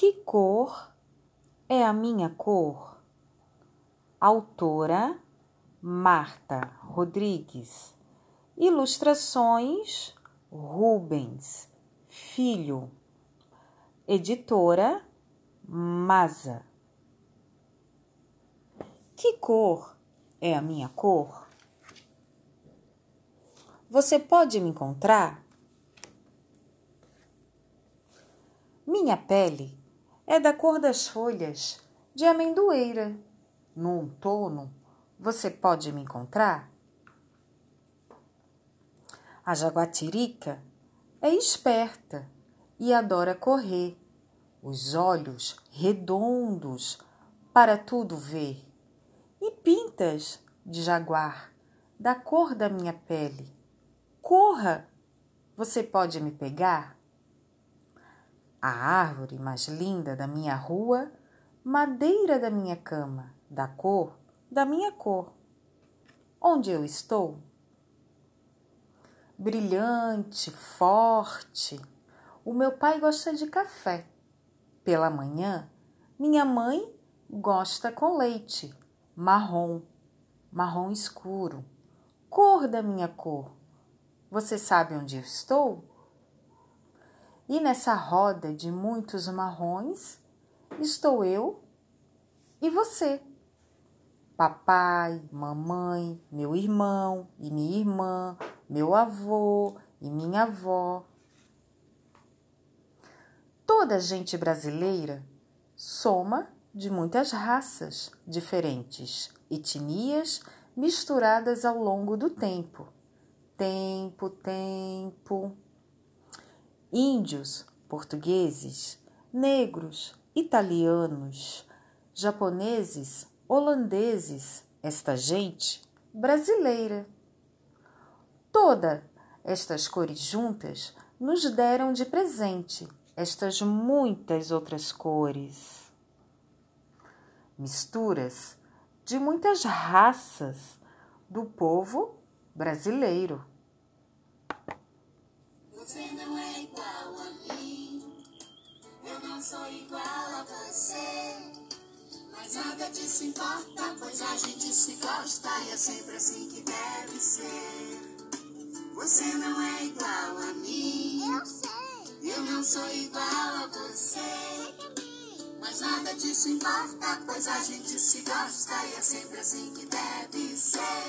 Que cor é a minha cor? Autora Marta Rodrigues. Ilustrações Rubens Filho. Editora Masa. Que cor é a minha cor? Você pode me encontrar? Minha pele é da cor das folhas de amendoeira. No outono, você pode me encontrar? A jaguatirica é esperta e adora correr, os olhos redondos para tudo ver, e pintas de jaguar da cor da minha pele. Corra! Você pode me pegar? A árvore mais linda da minha rua, madeira da minha cama, da cor da minha cor. Onde eu estou? Brilhante, forte. O meu pai gosta de café. Pela manhã, minha mãe gosta com leite, marrom, marrom escuro, cor da minha cor. Você sabe onde eu estou? E nessa roda de muitos marrons estou eu e você. Papai, mamãe, meu irmão e minha irmã, meu avô e minha avó. Toda gente brasileira soma de muitas raças diferentes, etnias misturadas ao longo do tempo. Tempo, tempo índios, portugueses, negros, italianos, japoneses, holandeses, esta gente brasileira. Toda estas cores juntas nos deram de presente estas muitas outras cores. Misturas de muitas raças do povo brasileiro. Você não é igual a mim, eu não sou igual a você. Mas nada disso importa, pois a gente se gosta e é sempre assim que deve ser. Você não é igual a mim, eu sei. Eu não sou igual a você. Mas nada disso importa, pois a gente se gosta e é sempre assim que deve ser.